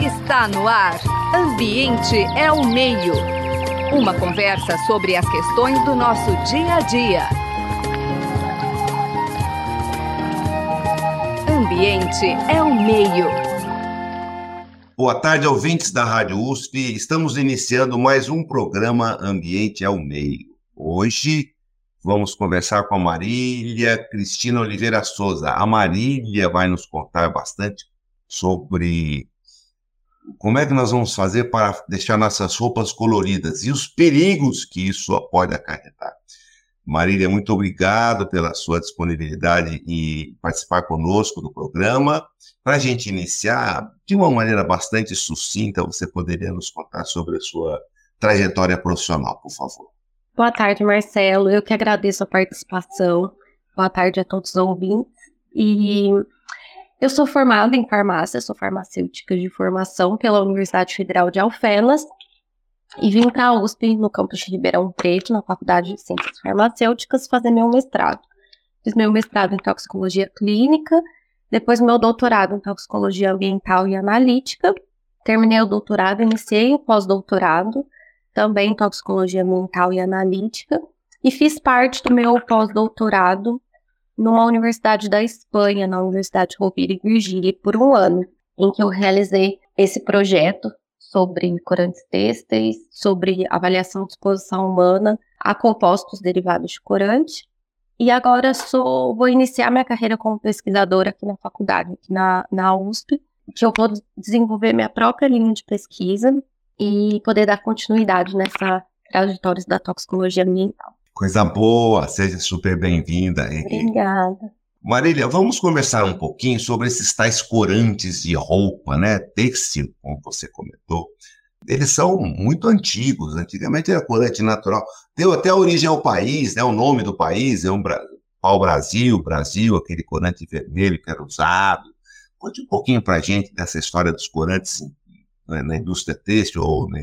Está no ar. Ambiente é o meio. Uma conversa sobre as questões do nosso dia a dia. Ambiente é o meio. Boa tarde, ouvintes da Rádio USP. Estamos iniciando mais um programa Ambiente é o Meio. Hoje vamos conversar com a Marília Cristina Oliveira Souza. A Marília vai nos contar bastante sobre como é que nós vamos fazer para deixar nossas roupas coloridas e os perigos que isso pode acarretar. Marília, muito obrigado pela sua disponibilidade e participar conosco do programa. Para a gente iniciar, de uma maneira bastante sucinta, você poderia nos contar sobre a sua trajetória profissional, por favor. Boa tarde, Marcelo. Eu que agradeço a participação. Boa tarde a todos os ouvintes. E eu sou formada em farmácia, sou farmacêutica de formação pela Universidade Federal de Alfenas e vim para a USP, no campus de Ribeirão Preto, na Faculdade de Ciências Farmacêuticas, fazer meu mestrado. Fiz meu mestrado em toxicologia clínica, depois meu doutorado em toxicologia ambiental e analítica. Terminei o doutorado, iniciei o pós-doutorado, também em toxicologia ambiental e analítica, e fiz parte do meu pós-doutorado numa universidade da Espanha, na Universidade Rovira e Virgília, por um ano, em que eu realizei esse projeto sobre corantes têxteis, sobre avaliação de exposição humana a compostos derivados de corante. E agora sou, vou iniciar minha carreira como pesquisadora aqui na faculdade, aqui na, na USP, que eu vou desenvolver minha própria linha de pesquisa e poder dar continuidade nessa trajetória da toxicologia ambiental. Coisa boa, seja super bem-vinda. Obrigada. Marília, vamos conversar um pouquinho sobre esses tais corantes de roupa, né? Têxtil, como você comentou. Eles são muito antigos. Antigamente era corante natural. Deu até origem ao país, né? O nome do país é um ao Brasil, Brasil, aquele corante vermelho que era usado. Conte um pouquinho para a gente dessa história dos corantes né, na indústria têxtil ou na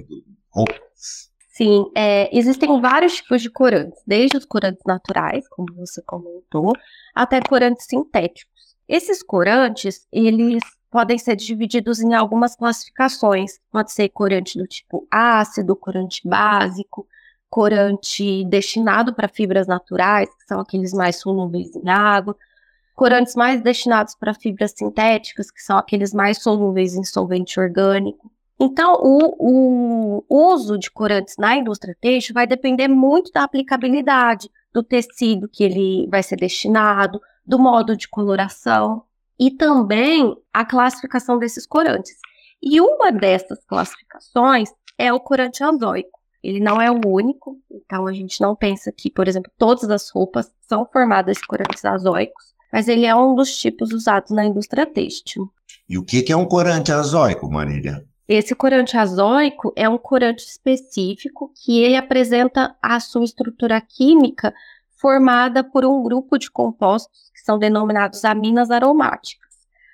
roupas. Sim, é, existem vários tipos de corantes, desde os corantes naturais, como você comentou, até corantes sintéticos. Esses corantes, eles podem ser divididos em algumas classificações. Pode ser corante do tipo ácido, corante básico, corante destinado para fibras naturais, que são aqueles mais solúveis em água, corantes mais destinados para fibras sintéticas, que são aqueles mais solúveis em solvente orgânico. Então, o, o uso de corantes na indústria têxtil vai depender muito da aplicabilidade do tecido que ele vai ser destinado, do modo de coloração e também a classificação desses corantes. E uma dessas classificações é o corante azóico. Ele não é o único, então a gente não pensa que, por exemplo, todas as roupas são formadas de corantes azóicos, mas ele é um dos tipos usados na indústria têxtil. E o que é um corante azóico, Marília? Esse corante azóico é um corante específico que ele apresenta a sua estrutura química formada por um grupo de compostos que são denominados aminas aromáticas.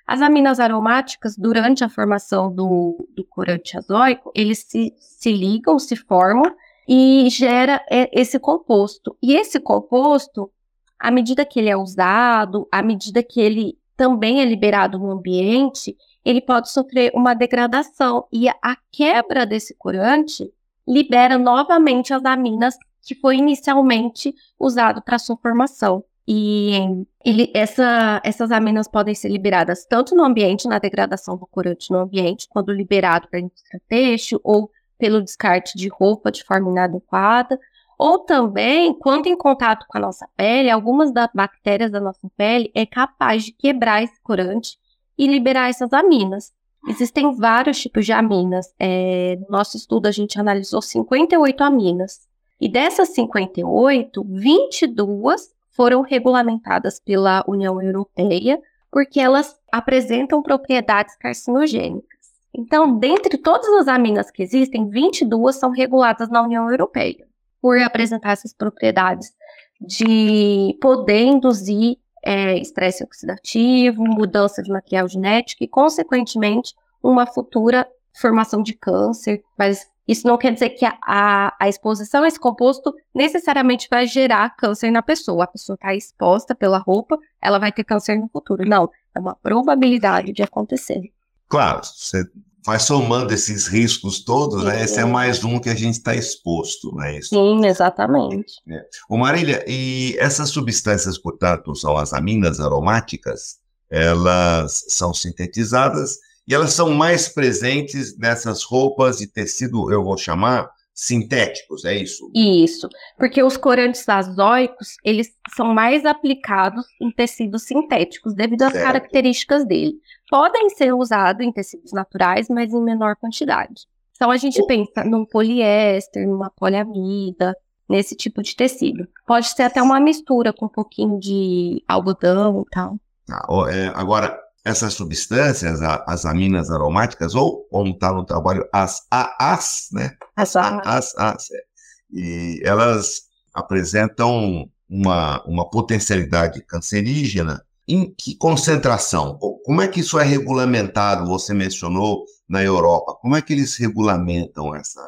As aminas aromáticas, durante a formação do, do corante azóico, eles se, se ligam, se formam e gera esse composto. E esse composto, à medida que ele é usado, à medida que ele também é liberado no ambiente, ele pode sofrer uma degradação e a quebra desse corante libera novamente as aminas que foi inicialmente usado para sua formação. E ele, essa, essas aminas podem ser liberadas tanto no ambiente, na degradação do corante no ambiente, quando liberado para indústria têxtil, ou pelo descarte de roupa de forma inadequada, ou também, quando em contato com a nossa pele, algumas das bactérias da nossa pele é capaz de quebrar esse corante e liberar essas aminas. Existem vários tipos de aminas. É, no nosso estudo, a gente analisou 58 aminas. E dessas 58, 22 foram regulamentadas pela União Europeia, porque elas apresentam propriedades carcinogênicas. Então, dentre todas as aminas que existem, 22 são reguladas na União Europeia, por apresentar essas propriedades de poder induzir é, estresse oxidativo, mudança de material genético e, consequentemente, uma futura formação de câncer. Mas isso não quer dizer que a, a, a exposição a esse composto necessariamente vai gerar câncer na pessoa. A pessoa está exposta pela roupa, ela vai ter câncer no futuro. Não, é uma probabilidade de acontecer. Claro, você vai somando esses riscos todos, né? Esse é mais um que a gente está exposto, não é isso? Sim, exatamente. É. Ô Marília, e essas substâncias, portanto, são as aminas aromáticas, elas são sintetizadas e elas são mais presentes nessas roupas e tecido, eu vou chamar, sintéticos, é isso? Isso, porque os corantes azóicos, eles são mais aplicados em tecidos sintéticos devido às certo. características dele. Podem ser usados em tecidos naturais, mas em menor quantidade. Então a gente oh. pensa num poliéster, numa poliamida, nesse tipo de tecido. Pode ser até uma mistura com um pouquinho de algodão e tal. Ah, é, agora, essas substâncias, as aminas aromáticas, ou como está no trabalho, as AAs, né? As AAs. As é. E elas apresentam uma, uma potencialidade cancerígena. Em que concentração? Como é que isso é regulamentado? Você mencionou na Europa. Como é que eles regulamentam essa,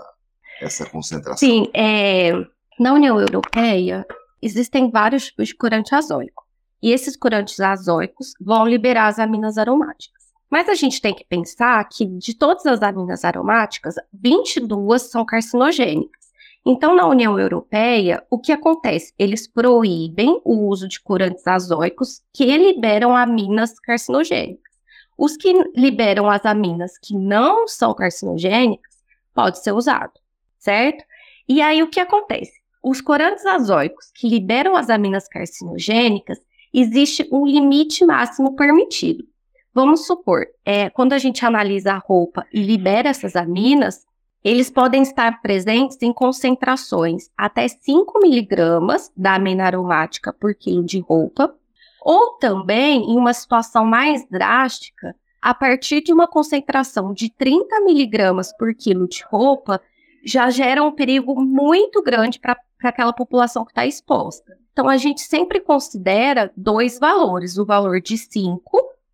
essa concentração? Sim, é, na União Europeia existem vários tipos de corante azóico. E esses corantes azóicos vão liberar as aminas aromáticas. Mas a gente tem que pensar que de todas as aminas aromáticas, 22 são carcinogênicas. Então, na União Europeia, o que acontece? Eles proíbem o uso de corantes azóicos que liberam aminas carcinogênicas. Os que liberam as aminas que não são carcinogênicas, pode ser usado, certo? E aí o que acontece? Os corantes azóicos que liberam as aminas carcinogênicas, existe um limite máximo permitido. Vamos supor, é, quando a gente analisa a roupa e libera essas aminas, eles podem estar presentes em concentrações até 5 miligramas da amina aromática por quilo de roupa, ou também, em uma situação mais drástica, a partir de uma concentração de 30 miligramas por quilo de roupa, já gera um perigo muito grande para aquela população que está exposta. Então, a gente sempre considera dois valores: o valor de 5,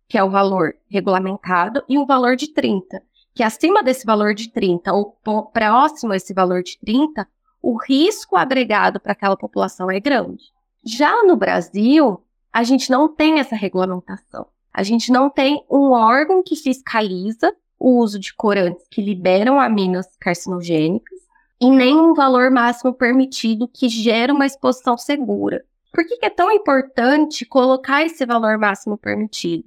que é o valor regulamentado, e o valor de 30, que acima desse valor de 30 ou próximo a esse valor de 30, o risco agregado para aquela população é grande. Já no Brasil, a gente não tem essa regulamentação. A gente não tem um órgão que fiscaliza o uso de corantes que liberam aminas carcinogênicas e nem um valor máximo permitido que gera uma exposição segura. Por que, que é tão importante colocar esse valor máximo permitido?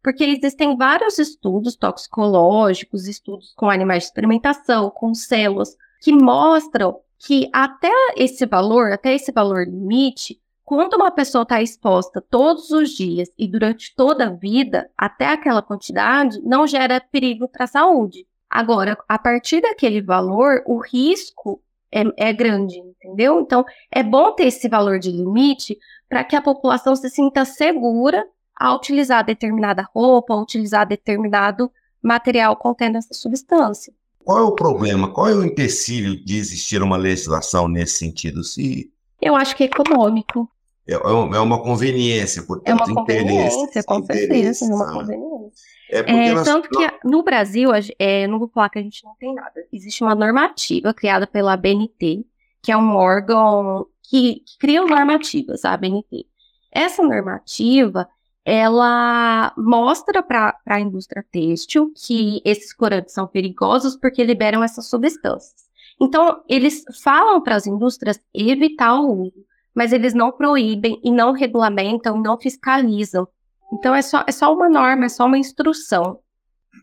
Porque existem vários estudos toxicológicos, estudos com animais de experimentação, com células, que mostram que até esse valor, até esse valor limite, quando uma pessoa está exposta todos os dias e durante toda a vida, até aquela quantidade, não gera perigo para a saúde. Agora, a partir daquele valor, o risco é, é grande, entendeu? Então, é bom ter esse valor de limite para que a população se sinta segura a utilizar determinada roupa, a utilizar determinado material contendo essa substância. Qual é o problema? Qual é o empecilho de existir uma legislação nesse sentido? Se eu acho que é econômico. É, é, é uma conveniência, portanto, é uma conveniência, com certeza, é uma conveniência. É, é nós... Tanto que no Brasil, é, não vou falar que a gente não tem nada. Existe uma normativa criada pela ABNT, que é um órgão que, que cria normativas, a ABNT. Essa normativa, ela mostra para a indústria têxtil que esses corantes são perigosos porque liberam essas substâncias. Então, eles falam para as indústrias evitar o uso, mas eles não proíbem e não regulamentam, não fiscalizam então é só, é só uma norma, é só uma instrução.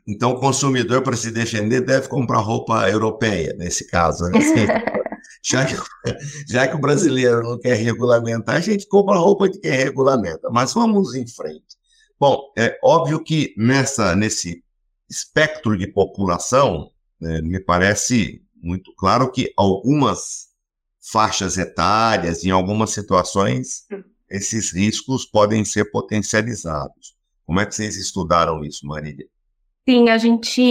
Então o consumidor, para se defender, deve comprar roupa europeia, nesse caso. Né? já, que, já que o brasileiro não quer regulamentar, a gente compra roupa de quem regulamenta. Mas vamos em frente. Bom, é óbvio que nessa, nesse espectro de população, né, me parece muito claro que algumas faixas etárias, em algumas situações, hum esses riscos podem ser potencializados. Como é que vocês estudaram isso, Marília? Sim, a gente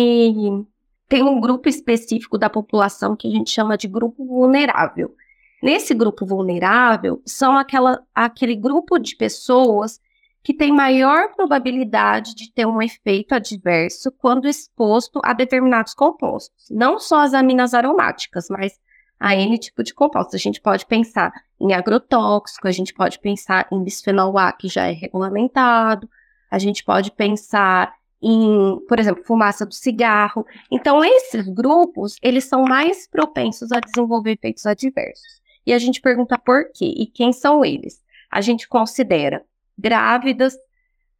tem um grupo específico da população que a gente chama de grupo vulnerável. Nesse grupo vulnerável, são aquela, aquele grupo de pessoas que tem maior probabilidade de ter um efeito adverso quando exposto a determinados compostos. Não só as aminas aromáticas, mas a N tipo de compostos. A gente pode pensar em agrotóxico, a gente pode pensar em bisfenol A, que já é regulamentado, a gente pode pensar em, por exemplo, fumaça do cigarro. Então, esses grupos, eles são mais propensos a desenvolver efeitos adversos. E a gente pergunta por quê e quem são eles. A gente considera grávidas,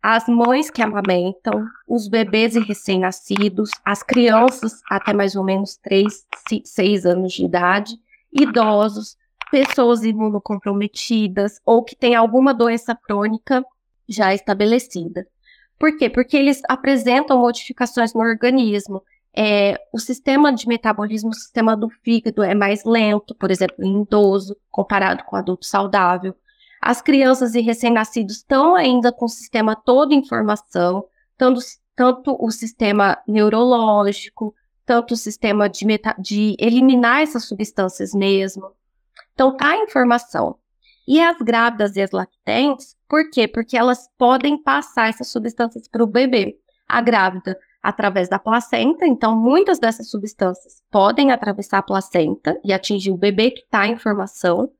as mães que amamentam, os bebês recém-nascidos, as crianças até mais ou menos 3, 6 anos de idade, idosos, pessoas imunocomprometidas ou que têm alguma doença crônica já estabelecida. Por quê? Porque eles apresentam modificações no organismo. É, o sistema de metabolismo, o sistema do fígado é mais lento, por exemplo, em idoso, comparado com adulto saudável. As crianças e recém-nascidos estão ainda com o sistema todo em formação, tanto, tanto o sistema neurológico, tanto o sistema de, meta, de eliminar essas substâncias mesmo. Então, tá em formação. E as grávidas e as lactentes, por quê? Porque elas podem passar essas substâncias para o bebê. A grávida, através da placenta, então muitas dessas substâncias podem atravessar a placenta e atingir o bebê que está em formação.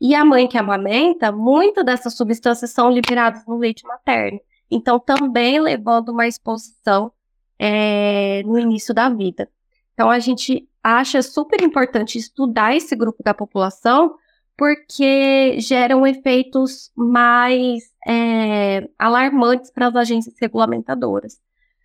E a mãe que amamenta, muitas dessas substâncias são liberadas no leite materno. Então, também levando uma exposição é, no início da vida. Então, a gente acha super importante estudar esse grupo da população porque geram efeitos mais é, alarmantes para as agências regulamentadoras.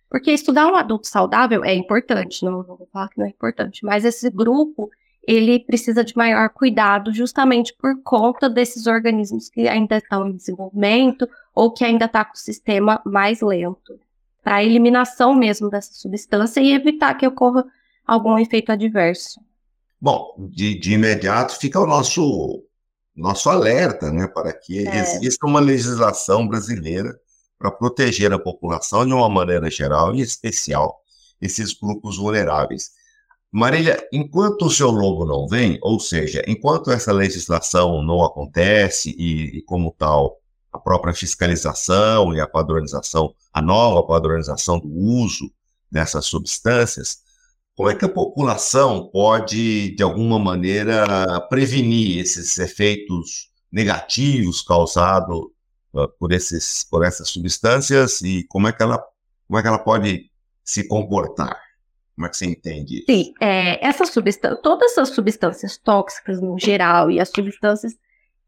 Porque estudar um adulto saudável é importante, não, não vou falar que não é importante, mas esse grupo ele precisa de maior cuidado justamente por conta desses organismos que ainda estão em desenvolvimento ou que ainda está com o sistema mais lento, para a eliminação mesmo dessa substância e evitar que ocorra algum efeito adverso. Bom, de, de imediato fica o nosso nosso alerta né, para que é. exista uma legislação brasileira para proteger a população de uma maneira geral e especial esses grupos vulneráveis. Marília, enquanto o seu logo não vem, ou seja, enquanto essa legislação não acontece e, e como tal, a própria fiscalização e a padronização, a nova padronização do uso dessas substâncias, como é que a população pode, de alguma maneira, prevenir esses efeitos negativos causados uh, por, esses, por essas substâncias e como é que ela, como é que ela pode se comportar? Como é que você entende? Sim, é, substâncias, todas as substâncias tóxicas no geral e as substâncias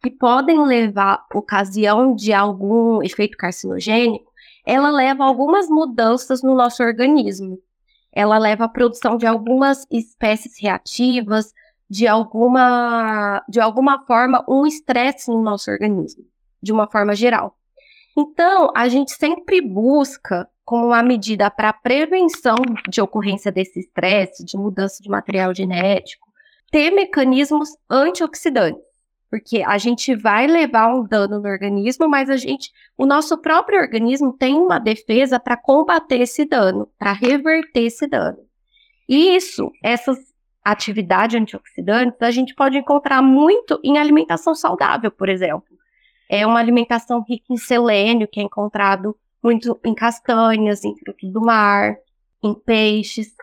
que podem levar ocasião de algum efeito carcinogênico, ela leva algumas mudanças no nosso organismo ela leva à produção de algumas espécies reativas, de alguma, de alguma forma, um estresse no nosso organismo, de uma forma geral. Então, a gente sempre busca, como uma medida para prevenção de ocorrência desse estresse, de mudança de material genético, ter mecanismos antioxidantes porque a gente vai levar um dano no organismo, mas a gente, o nosso próprio organismo tem uma defesa para combater esse dano, para reverter esse dano. E isso, essas atividades antioxidantes, a gente pode encontrar muito em alimentação saudável, por exemplo. É uma alimentação rica em selênio, que é encontrado muito em castanhas, em frutos do mar, em peixes.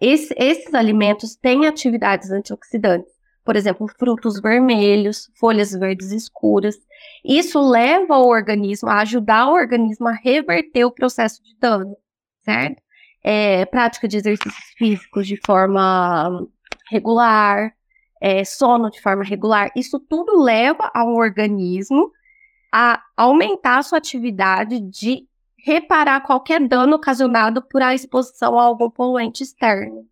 Esse, esses alimentos têm atividades antioxidantes por exemplo, frutos vermelhos, folhas verdes escuras. Isso leva o organismo a ajudar o organismo a reverter o processo de dano, certo? É, prática de exercícios físicos de forma regular, é, sono de forma regular, isso tudo leva ao organismo a aumentar a sua atividade de reparar qualquer dano ocasionado por a exposição a algum poluente externo.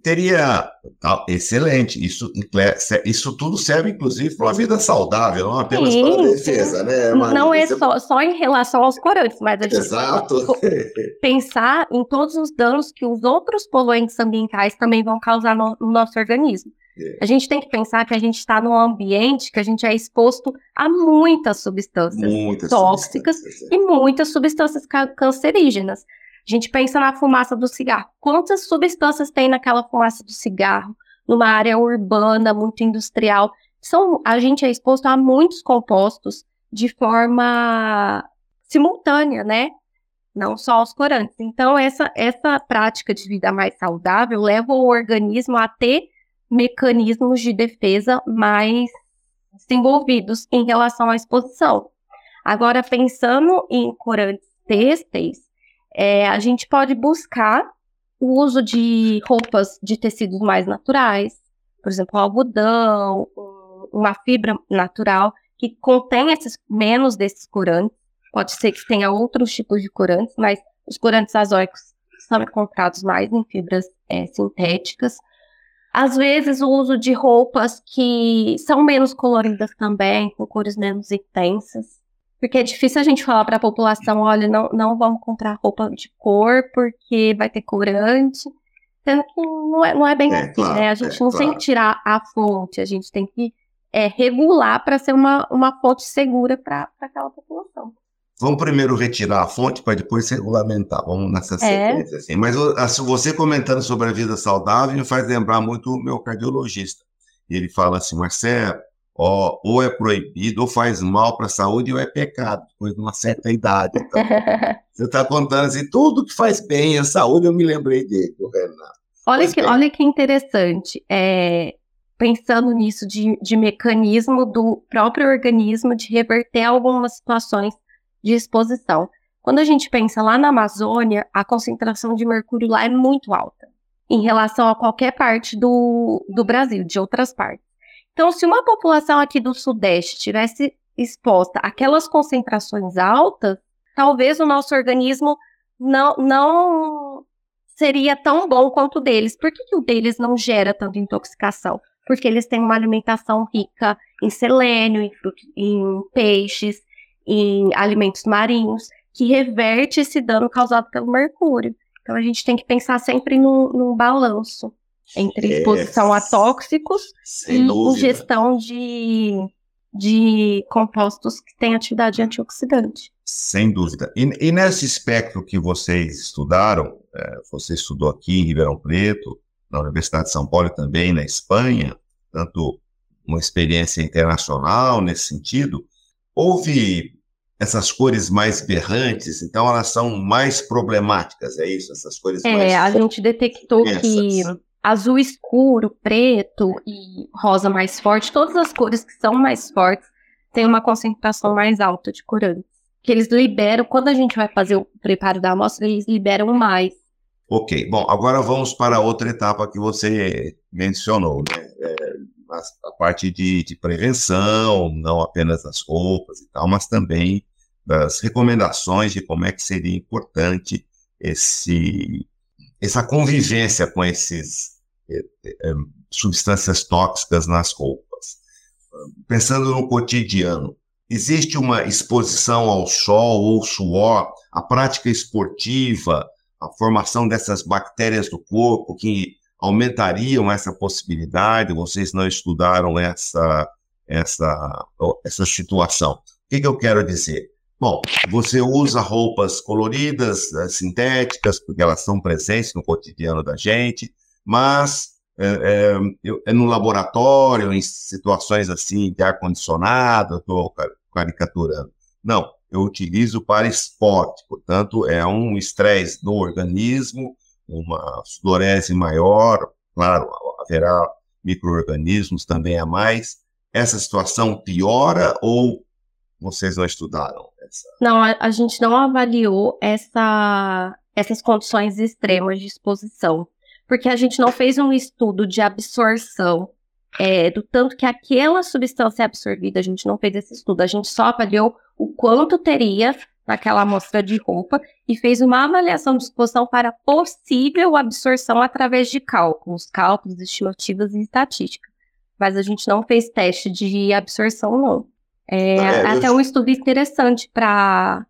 Teria. Ah, excelente. Isso, isso tudo serve, inclusive, para uma vida saudável, não apenas sim, para a defesa, né? Não é só, só em relação aos corantes, mas a gente Exato. pensar em todos os danos que os outros poluentes ambientais também vão causar no, no nosso organismo. A gente tem que pensar que a gente está num ambiente que a gente é exposto a muitas substâncias muitas tóxicas substâncias, é. e muitas substâncias cancerígenas. A gente pensa na fumaça do cigarro. Quantas substâncias tem naquela fumaça do cigarro? Numa área urbana, muito industrial. São, a gente é exposto a muitos compostos de forma simultânea, né? Não só aos corantes. Então, essa, essa prática de vida mais saudável leva o organismo a ter mecanismos de defesa mais desenvolvidos em relação à exposição. Agora, pensando em corantes têxteis, É, a gente pode buscar o uso de roupas de tecidos mais naturais, por exemplo, algodão, uma fibra natural que contém esses, menos desses corantes. Pode ser que tenha outros tipos de corantes, mas os corantes azóicos são encontrados mais em fibras é, sintéticas. Às vezes, o uso de roupas que são menos coloridas também, com cores menos intensas. Porque é difícil a gente falar para a população: olha, não, não vamos comprar roupa de cor porque vai ter corante. Sendo que não é, não é bem é, assim, claro, né? A gente é, não claro. tem que tirar a fonte, a gente tem que é, regular para ser uma, uma fonte segura para aquela população. Vamos primeiro retirar a fonte para depois regulamentar. Vamos nessa é. sequência. É. Assim. Mas você comentando sobre a vida saudável me faz lembrar muito o meu cardiologista. Ele fala assim, Marcelo, ó, ou é proibido, ou faz mal para a saúde, ou é pecado, depois de uma certa idade. Então, você está contando assim, tudo que faz bem à saúde, eu me lembrei dele, do Renato. Olha que, olha que interessante. É, pensando nisso de, de mecanismo do próprio organismo de reverter algumas situações de exposição. Quando a gente pensa lá na Amazônia, a concentração de mercúrio lá é muito alta em relação a qualquer parte do, do Brasil, de outras partes. Então, se uma população aqui do Sudeste tivesse exposta àquelas concentrações altas, talvez o nosso organismo não, não seria tão bom quanto o deles. Por que, que o deles não gera tanta intoxicação? Porque eles têm uma alimentação rica em selênio, em, em peixes, em alimentos marinhos, que reverte esse dano causado pelo mercúrio. Então a gente tem que pensar sempre num, num balanço entre exposição a tóxicos e dúvida. ingestão de, de compostos que têm atividade antioxidante. Sem dúvida. E, e nesse espectro que vocês estudaram, é, você estudou aqui em Ribeirão Preto, na Universidade de São Paulo e também na Espanha, tanto uma experiência internacional nesse sentido, houve essas cores mais berrantes, então elas são mais problemáticas, é isso? Essas cores é, mais. É, a gente detectou que azul escuro, preto e rosa mais forte, todas as cores que são mais fortes têm uma concentração mais alta de corantes. Que eles liberam, quando a gente vai fazer o preparo da amostra, eles liberam mais. Ok, bom, agora vamos para outra etapa que você mencionou, né? É, a, a, parte de, de prevenção, não apenas das roupas e tal, mas também das recomendações de como é que seria importante esse, essa convivência com esses é, é, substâncias tóxicas nas roupas. Pensando no cotidiano, existe uma exposição ao sol ou suor, a prática esportiva, a formação dessas bactérias do corpo que aumentariam essa possibilidade? Vocês não estudaram essa, essa, essa situação. O que, que eu quero dizer? Bom, você usa roupas coloridas, eh, sintéticas, porque elas são presentes no cotidiano da gente, mas é, é, é no laboratório, em situações assim de ar-condicionado, estou caricaturando. Não, eu utilizo para esporte, portanto, é um estresse no organismo, uma sudorese maior, claro, haverá micro-organismos também a mais. Essa situação piora ou vocês não estudaram? Essa? Não, a, a gente não avaliou essa, essas condições extremas de exposição, porque a gente não fez um estudo de absorção é, do tanto que aquela substância é absorvida, a gente não fez esse estudo, a gente só avaliou o quanto teria naquela amostra de roupa e fez uma avaliação de exposição para possível absorção através de cálculos, cálculos, estimativas e estatística. Mas a gente não fez teste de absorção, não. É, é até eu... um estudo interessante para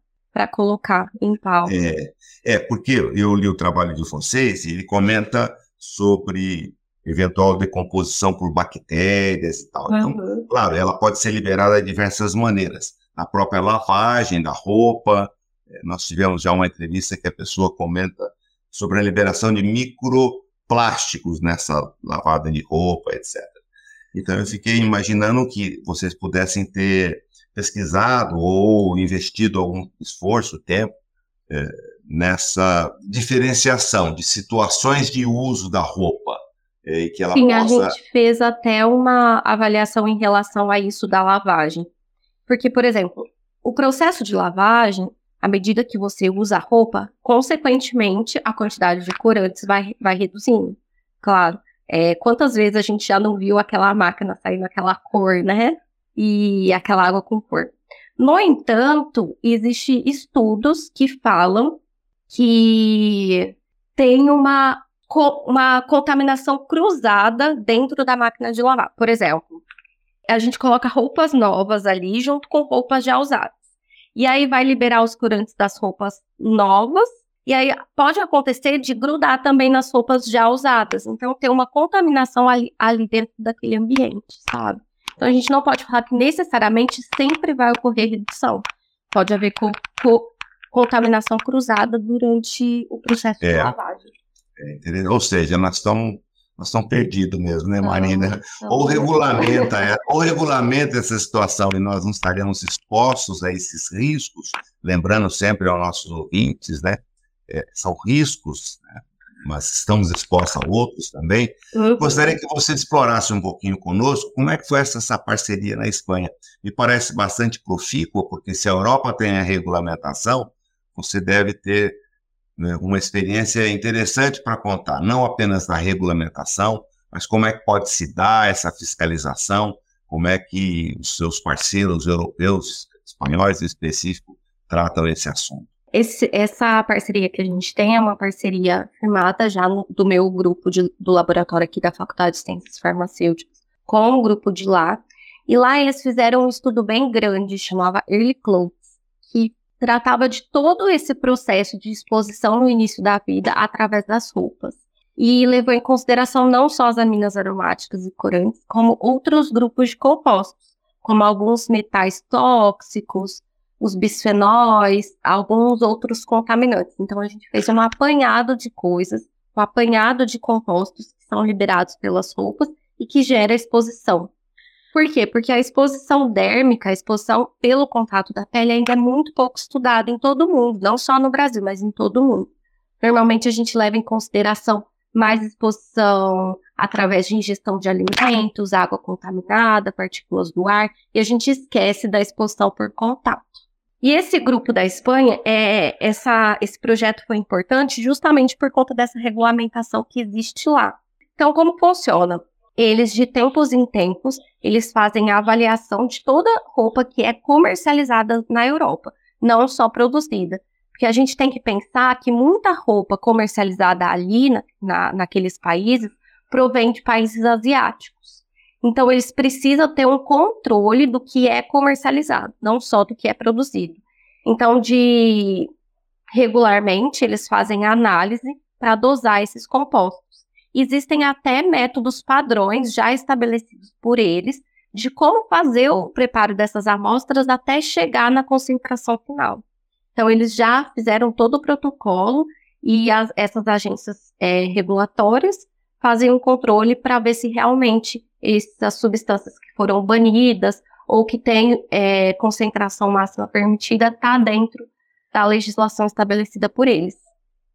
colocar em pauta. É, é, porque eu li o trabalho de vocês e ele comenta sobre eventual decomposição por bactérias e tal. Uhum. Então, claro, ela pode ser liberada de diversas maneiras. Na própria lavagem da roupa, é, nós tivemos já uma entrevista que a pessoa comenta sobre a liberação de microplásticos nessa lavada de roupa, etc. Então eu fiquei imaginando que vocês pudessem ter pesquisado ou investido algum esforço, tempo, é, nessa diferenciação de situações de uso da roupa. É, que ela Sim, possa... a gente fez até uma avaliação em relação a isso da lavagem. Porque, por exemplo, o processo de lavagem, à medida que você usa a roupa, consequentemente, a quantidade de corantes vai, vai reduzindo. Claro, é, quantas vezes a gente já não viu aquela máquina saindo aquela cor, né? E aquela água com cor. No entanto, existem estudos que falam que tem uma, uma contaminação cruzada dentro da máquina de lavar. Por exemplo, a gente coloca roupas novas ali junto com roupas já usadas. E aí vai liberar os corantes das roupas novas. E aí pode acontecer de grudar também nas roupas já usadas. Então tem uma contaminação ali, ali dentro daquele ambiente, sabe? Então a gente não pode falar que necessariamente sempre vai ocorrer redução. Pode haver co co contaminação cruzada durante o processo é. de lavagem. É, ou seja, nós estamos nós estamos perdidos mesmo, né, Marina? ou regulamenta, é, ou regulamenta essa situação e nós não estaremos expostos a esses riscos, lembrando sempre aos nossos ouvintes, né? É, são riscos, né? mas estamos expostos a outros também. Uhum. Gostaria que você explorasse um pouquinho conosco como é que foi essa, essa parceria na Espanha. Me parece bastante profícua, porque se a Europa tem a regulamentação, você deve ter né, uma experiência interessante para contar, não apenas da regulamentação, mas como é que pode se dar essa fiscalização, como é que os seus parceiros europeus, espanhóis em específico, tratam esse assunto. Esse, essa parceria que a gente tem é uma parceria firmada já no, do meu grupo de, do laboratório aqui da Faculdade de Ciências Farmacêuticas com o grupo de lá. E lá eles fizeram um estudo bem grande, chamava Early Clothes, que tratava de todo esse processo de exposição no início da vida através das roupas. E levou em consideração não só as aminas aromáticas e corantes, como outros grupos de compostos, como alguns metais tóxicos, os bisfenóis, alguns outros contaminantes. Então a gente fez um apanhado de coisas, um apanhado de compostos que são liberados pelas roupas e que gera exposição. Por quê? Porque a exposição dérmica, a exposição pelo contato da pele ainda é muito pouco estudada em todo o mundo, não só no Brasil, mas em todo o mundo. Normalmente a gente leva em consideração mais exposição através de ingestão de alimentos, água contaminada, partículas do ar, e a gente esquece da exposição por contato. E esse grupo da Espanha, é, essa, esse projeto foi importante justamente por conta dessa regulamentação que existe lá. Então, como funciona? eles de tempos em tempos, eles fazem a avaliação de toda roupa que é comercializada na Europa, não só produzida. Porque a gente tem que pensar que muita roupa comercializada ali, na, na, naqueles países, provém de países asiáticos. Então, eles precisam ter um controle do que é comercializado, não só do que é produzido. Então, de regularmente, eles fazem análise para dosar esses compostos. Existem até métodos padrões já estabelecidos por eles de como fazer o preparo dessas amostras até chegar na concentração final. Então, eles já fizeram todo o protocolo e as, essas agências é, regulatórias fazem um controle para ver se realmente essas substâncias que foram banidas ou que têm é, concentração máxima permitida está dentro da legislação estabelecida por eles.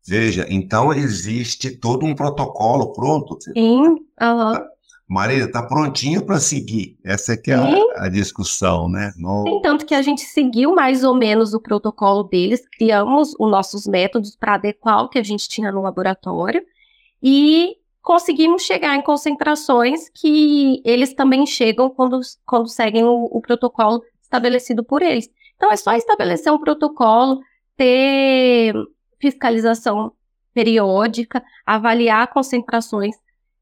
Veja, então existe todo um protocolo pronto. Sim. Uhum. Maria, está prontinha para seguir. Essa é que é a, a, discussão, né? No... Sim, tanto que a gente seguiu mais ou menos o protocolo deles, criamos os nossos métodos para adequar o que a gente tinha no laboratório e conseguimos chegar em concentrações que eles também chegam quando, quando seguem o, o protocolo estabelecido por eles. Então é só estabelecer um protocolo, ter fiscalização periódica, avaliar concentrações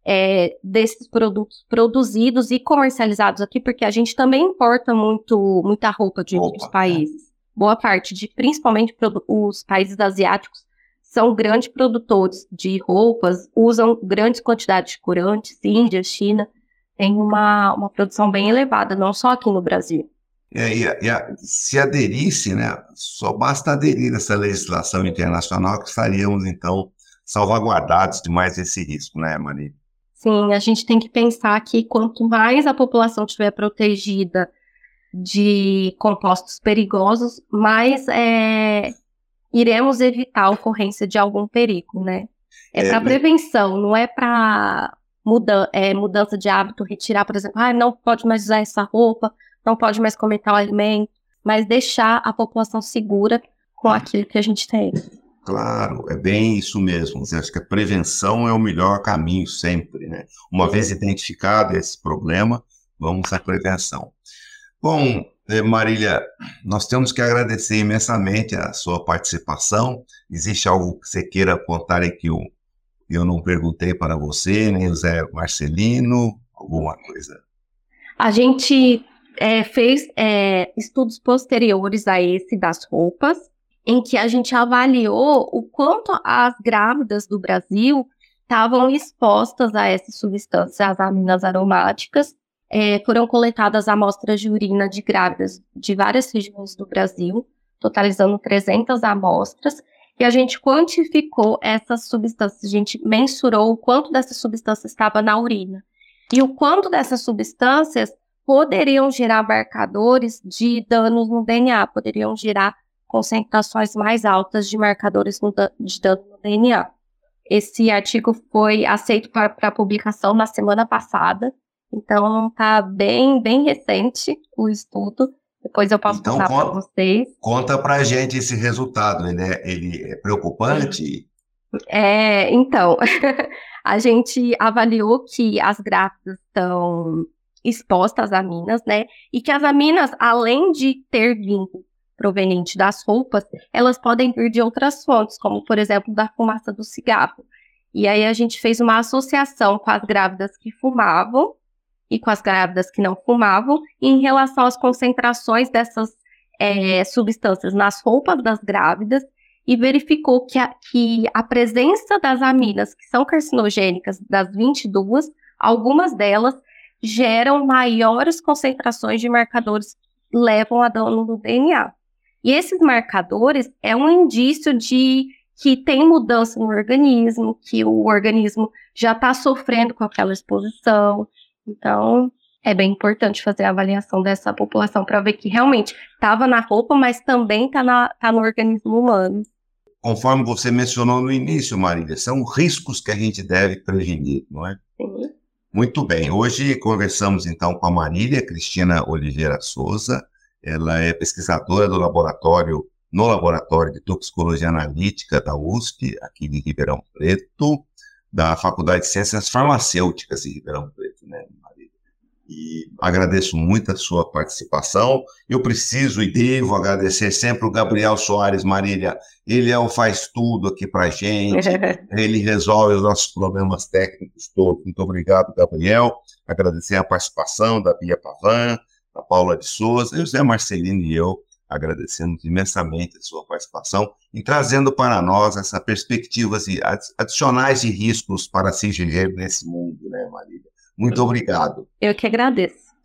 é, desses produtos produzidos e comercializados aqui, porque a gente também importa muito, muita roupa de Opa, outros é. países. É. Boa parte de, principalmente os países asiáticos, são grandes produtores de roupas, usam grandes quantidades de corantes, Índia, China, tem uma, uma produção bem elevada, não só aqui no Brasil. É, e, e, se aderisse, né, só basta aderir essa legislação internacional que estaríamos, então, salvaguardados de mais esse risco, né, Maria? Sim, a gente tem que pensar que quanto mais a população estiver protegida de compostos perigosos, mais é, iremos evitar a ocorrência de algum perigo, né? É, é para prevenção, não é para muda, é, mudança de hábito, retirar, por exemplo, ah, não pode mais usar essa roupa, não pode mais comer tal alimento, mas deixar a população segura com aquilo que a gente tem. Claro, é bem isso mesmo. Eu acho que a prevenção é o melhor caminho sempre, né? Uma vez identificado esse problema, vamos à prevenção. Bom, Marília, nós temos que agradecer imensamente a sua participação. Existe algo que você queira contar aí que eu, eu não perguntei para você, nem o Zé Marcelino, alguma coisa? A gente é, fez é, estudos posteriores a esse das roupas, em que a gente avaliou o quanto as grávidas do Brasil estavam expostas a essas substâncias, as aminas aromáticas. É, foram coletadas amostras de urina de grávidas de várias regiões do Brasil, totalizando 300 amostras, e a gente quantificou essas substâncias, a gente mensurou o quanto dessas substâncias estava na urina e o quanto dessas substâncias poderiam gerar marcadores de danos no DNA, poderiam gerar concentrações mais altas de marcadores de dano no DNA. Esse artigo foi aceito para publicação na semana passada, então está bem, bem recente o estudo. Depois eu posso então, passar para vocês. Conta para a gente esse resultado, ele é, ele é preocupante? É, então, a gente avaliou que as grávidas estão expostas às aminas, né? E que as aminas, além de ter vindo proveniente das roupas, elas podem vir de outras fontes, como por exemplo da fumaça do cigarro. E aí a gente fez uma associação com as grávidas que fumavam e com as grávidas que não fumavam em relação às concentrações dessas é, substâncias nas roupas das grávidas e verificou que a, que a presença das aminas que são carcinogênicas das 22, algumas delas geram maiores concentrações de marcadores que levam a dano no DNA. E esses marcadores é um indício de que tem mudança no organismo, que o organismo já está sofrendo com aquela exposição. Então, é bem importante fazer a avaliação dessa população para ver que realmente estava na roupa, mas também está tá no organismo humano. Conforme você mencionou no início, Marília, são riscos que a gente deve prevenir, não é? Sim. Muito bem. Hoje conversamos então com a Marília Cristina Oliveira Souza, ela é pesquisadora do laboratório, no Laboratório de Toxicologia Analítica da USP, aqui de Ribeirão Preto, da Faculdade de Ciências Farmacêuticas de Ribeirão Preto, né, Marília? E agradeço muito a sua participação. Eu preciso e devo agradecer sempre o Gabriel Soares, Marília. Ele é o faz tudo aqui para gente, ele resolve os nossos problemas técnicos todos. Muito obrigado, Gabriel. Agradecer a participação da Bia Pavan, a Paula de Souza, e o Zé Marcelino e eu agradecemos imensamente a sua participação e trazendo para nós essa perspectiva assim, adicionais de riscos para se viver nesse mundo, né, Marília? Muito obrigado. Eu que agradeço.